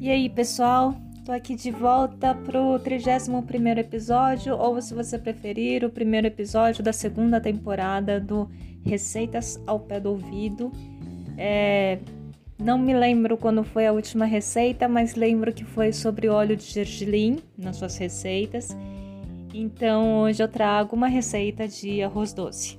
E aí, pessoal? Tô aqui de volta pro 31 episódio, ou se você preferir, o primeiro episódio da segunda temporada do Receitas ao Pé do Ouvido. É, não me lembro quando foi a última receita, mas lembro que foi sobre óleo de gergelim nas suas receitas. Então hoje eu trago uma receita de arroz doce.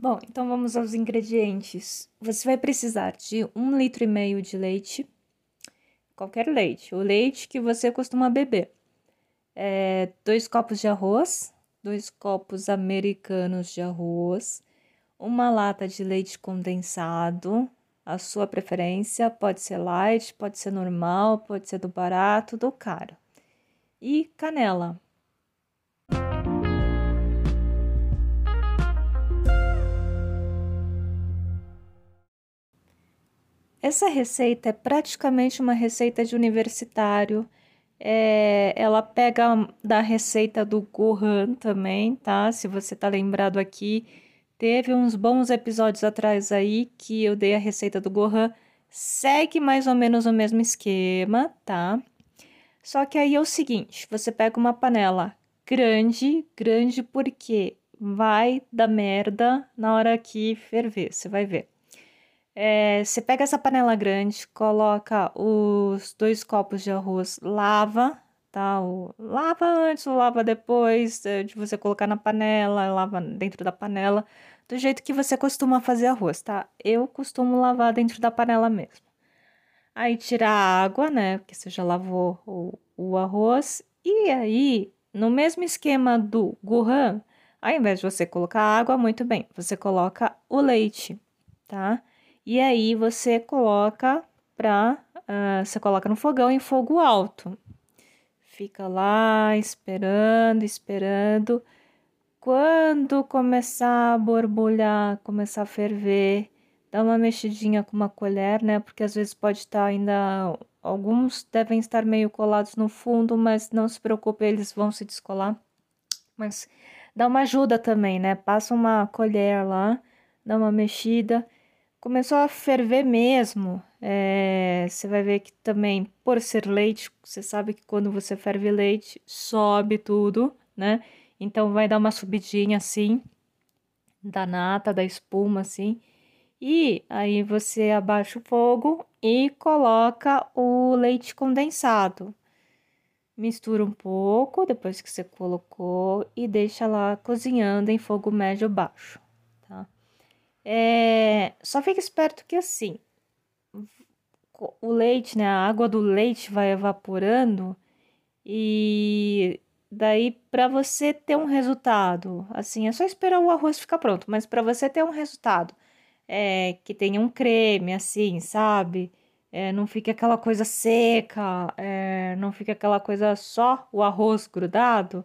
Bom, então vamos aos ingredientes. Você vai precisar de um litro e meio de leite, qualquer leite, o leite que você costuma beber. É, dois copos de arroz, dois copos americanos de arroz, uma lata de leite condensado, a sua preferência, pode ser light, pode ser normal, pode ser do barato, do caro. E canela, Essa receita é praticamente uma receita de universitário. É, ela pega da receita do Gohan também, tá? Se você tá lembrado aqui, teve uns bons episódios atrás aí que eu dei a receita do Gohan. Segue mais ou menos o mesmo esquema, tá? Só que aí é o seguinte: você pega uma panela grande, grande porque vai dar merda na hora que ferver, você vai ver. É, você pega essa panela grande, coloca os dois copos de arroz, lava, tá? O, lava antes lava depois é, de você colocar na panela, lava dentro da panela, do jeito que você costuma fazer arroz, tá? Eu costumo lavar dentro da panela mesmo. Aí tira a água, né? Porque você já lavou o, o arroz. E aí, no mesmo esquema do gohan, ao invés de você colocar água, muito bem, você coloca o leite, tá? E aí você coloca para uh, ah, você coloca no fogão em fogo alto. Fica lá esperando, esperando. Quando começar a borbulhar, começar a ferver, dá uma mexidinha com uma colher, né? Porque às vezes pode estar ainda alguns devem estar meio colados no fundo, mas não se preocupe, eles vão se descolar. Mas dá uma ajuda também, né? Passa uma colher lá, dá uma mexida começou a ferver mesmo. É, você vai ver que também, por ser leite, você sabe que quando você ferve leite, sobe tudo, né? Então vai dar uma subidinha assim, da nata, da espuma, assim. E aí você abaixa o fogo e coloca o leite condensado. Mistura um pouco depois que você colocou e deixa lá cozinhando em fogo médio baixo. É, só fica esperto que assim, o leite, né, a água do leite vai evaporando e daí para você ter um resultado, assim, é só esperar o arroz ficar pronto, mas para você ter um resultado é, que tenha um creme, assim, sabe? É, não fique aquela coisa seca, é, não fique aquela coisa só o arroz grudado.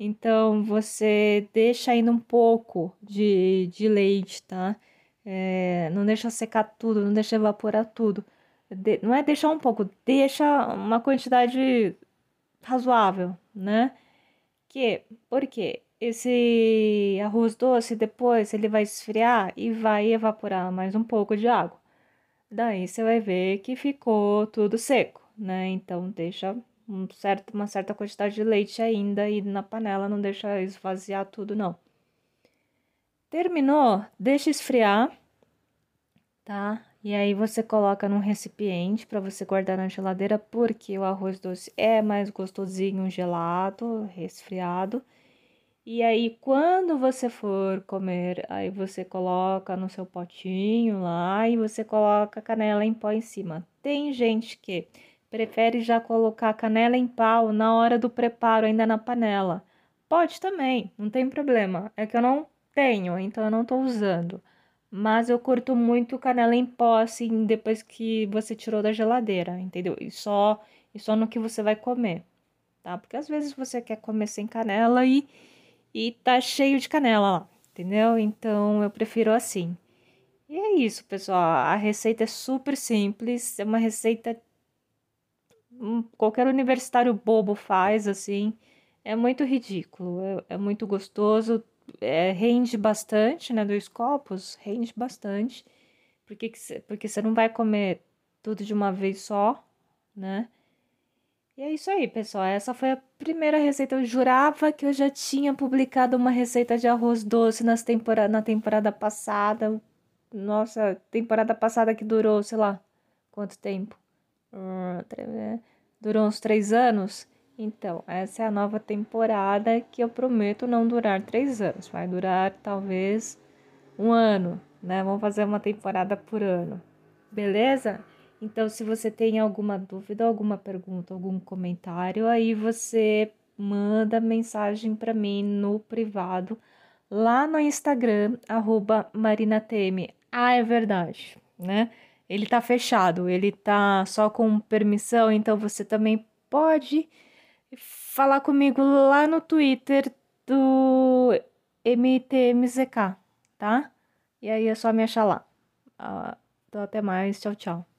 Então você deixa ainda um pouco de, de leite, tá? É, não deixa secar tudo, não deixa evaporar tudo. De, não é deixar um pouco, deixa uma quantidade razoável, né? Que, porque esse arroz doce depois ele vai esfriar e vai evaporar mais um pouco de água. Daí você vai ver que ficou tudo seco, né? Então deixa um certo, uma certa quantidade de leite ainda e na panela, não deixa esvaziar tudo, não. Terminou, deixa esfriar, tá? E aí você coloca num recipiente para você guardar na geladeira, porque o arroz doce é mais gostosinho gelado, resfriado. E aí, quando você for comer, aí você coloca no seu potinho lá e você coloca canela em pó em cima. Tem gente que Prefere já colocar canela em pau na hora do preparo, ainda na panela. Pode também, não tem problema. É que eu não tenho, então eu não tô usando. Mas eu curto muito canela em pó, assim, depois que você tirou da geladeira, entendeu? E só, e só no que você vai comer, tá? Porque às vezes você quer comer sem canela e, e tá cheio de canela lá, entendeu? Então eu prefiro assim. E é isso, pessoal. A receita é super simples, é uma receita qualquer universitário bobo faz, assim. É muito ridículo, é, é muito gostoso, é, rende bastante, né? Dois copos, rende bastante. Porque, porque você não vai comer tudo de uma vez só, né? E é isso aí, pessoal. Essa foi a primeira receita. Eu jurava que eu já tinha publicado uma receita de arroz doce nas tempora na temporada passada. Nossa, temporada passada que durou, sei lá, quanto tempo? Hum, durou uns três anos. Então, essa é a nova temporada que eu prometo não durar três anos. Vai durar talvez um ano, né? Vamos fazer uma temporada por ano. Beleza? Então, se você tem alguma dúvida, alguma pergunta, algum comentário, aí você manda mensagem para mim no privado lá no Instagram, arroba marinatm. Ah, é verdade, né? Ele tá fechado, ele tá só com permissão, então você também pode falar comigo lá no Twitter do MTMZK, tá? E aí é só me achar lá. Uh, então, até mais. Tchau, tchau.